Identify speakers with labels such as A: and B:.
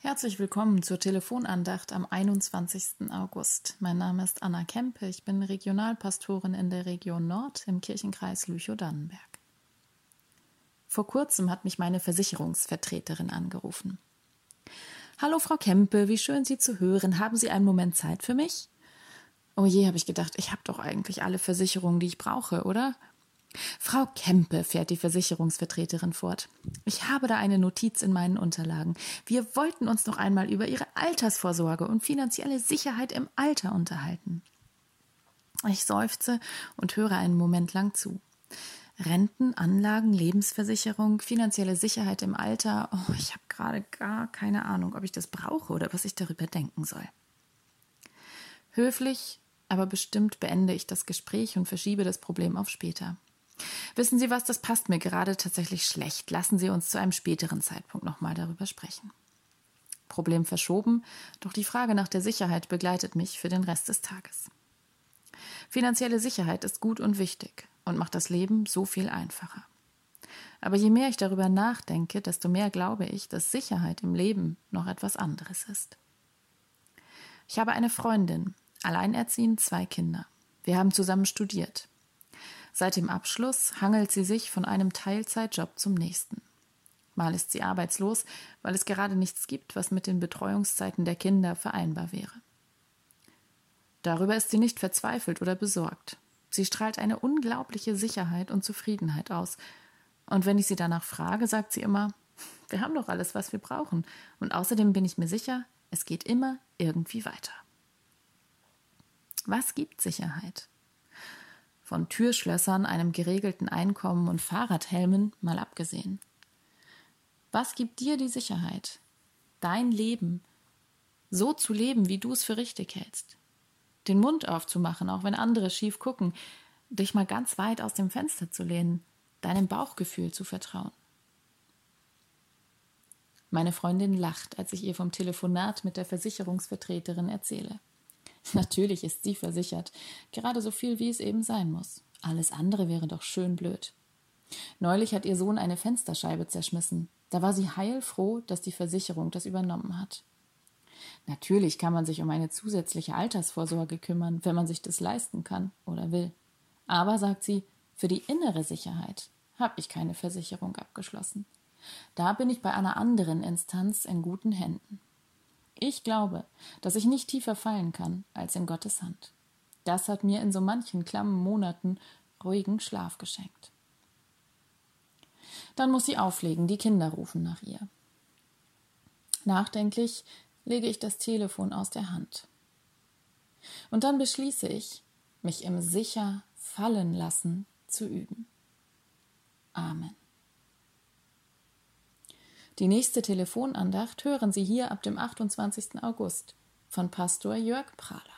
A: Herzlich willkommen zur Telefonandacht am 21. August. Mein Name ist Anna Kempe, ich bin Regionalpastorin in der Region Nord im Kirchenkreis Lüchow-Dannenberg. Vor kurzem hat mich meine Versicherungsvertreterin angerufen. Hallo Frau Kempe, wie schön Sie zu hören. Haben Sie einen Moment Zeit für mich? Oh je, habe ich gedacht, ich habe doch eigentlich alle Versicherungen, die ich brauche, oder? Frau Kempe, fährt die Versicherungsvertreterin fort. Ich habe da eine Notiz in meinen Unterlagen. Wir wollten uns noch einmal über Ihre Altersvorsorge und finanzielle Sicherheit im Alter unterhalten. Ich seufze und höre einen Moment lang zu. Renten, Anlagen, Lebensversicherung, finanzielle Sicherheit im Alter. Oh, ich habe gerade gar keine Ahnung, ob ich das brauche oder was ich darüber denken soll. Höflich, aber bestimmt beende ich das Gespräch und verschiebe das Problem auf später. Wissen Sie was, das passt mir gerade tatsächlich schlecht. Lassen Sie uns zu einem späteren Zeitpunkt nochmal darüber sprechen. Problem verschoben, doch die Frage nach der Sicherheit begleitet mich für den Rest des Tages. Finanzielle Sicherheit ist gut und wichtig und macht das Leben so viel einfacher. Aber je mehr ich darüber nachdenke, desto mehr glaube ich, dass Sicherheit im Leben noch etwas anderes ist. Ich habe eine Freundin, alleinerziehend zwei Kinder. Wir haben zusammen studiert. Seit dem Abschluss hangelt sie sich von einem Teilzeitjob zum nächsten. Mal ist sie arbeitslos, weil es gerade nichts gibt, was mit den Betreuungszeiten der Kinder vereinbar wäre. Darüber ist sie nicht verzweifelt oder besorgt. Sie strahlt eine unglaubliche Sicherheit und Zufriedenheit aus. Und wenn ich sie danach frage, sagt sie immer, wir haben doch alles, was wir brauchen. Und außerdem bin ich mir sicher, es geht immer irgendwie weiter. Was gibt Sicherheit? Von Türschlössern, einem geregelten Einkommen und Fahrradhelmen mal abgesehen. Was gibt dir die Sicherheit, dein Leben so zu leben, wie du es für richtig hältst? Den Mund aufzumachen, auch wenn andere schief gucken, dich mal ganz weit aus dem Fenster zu lehnen, deinem Bauchgefühl zu vertrauen. Meine Freundin lacht, als ich ihr vom Telefonat mit der Versicherungsvertreterin erzähle. Natürlich ist sie versichert, gerade so viel, wie es eben sein muss. Alles andere wäre doch schön blöd. Neulich hat ihr Sohn eine Fensterscheibe zerschmissen. Da war sie heilfroh, dass die Versicherung das übernommen hat. Natürlich kann man sich um eine zusätzliche Altersvorsorge kümmern, wenn man sich das leisten kann oder will. Aber, sagt sie, für die innere Sicherheit habe ich keine Versicherung abgeschlossen. Da bin ich bei einer anderen Instanz in guten Händen. Ich glaube, dass ich nicht tiefer fallen kann als in Gottes Hand. Das hat mir in so manchen klammen Monaten ruhigen Schlaf geschenkt. Dann muss sie auflegen, die Kinder rufen nach ihr. Nachdenklich lege ich das Telefon aus der Hand. Und dann beschließe ich, mich im sicher fallen lassen zu üben. Amen. Die nächste Telefonandacht hören Sie hier ab dem 28. August von Pastor Jörg Prahler.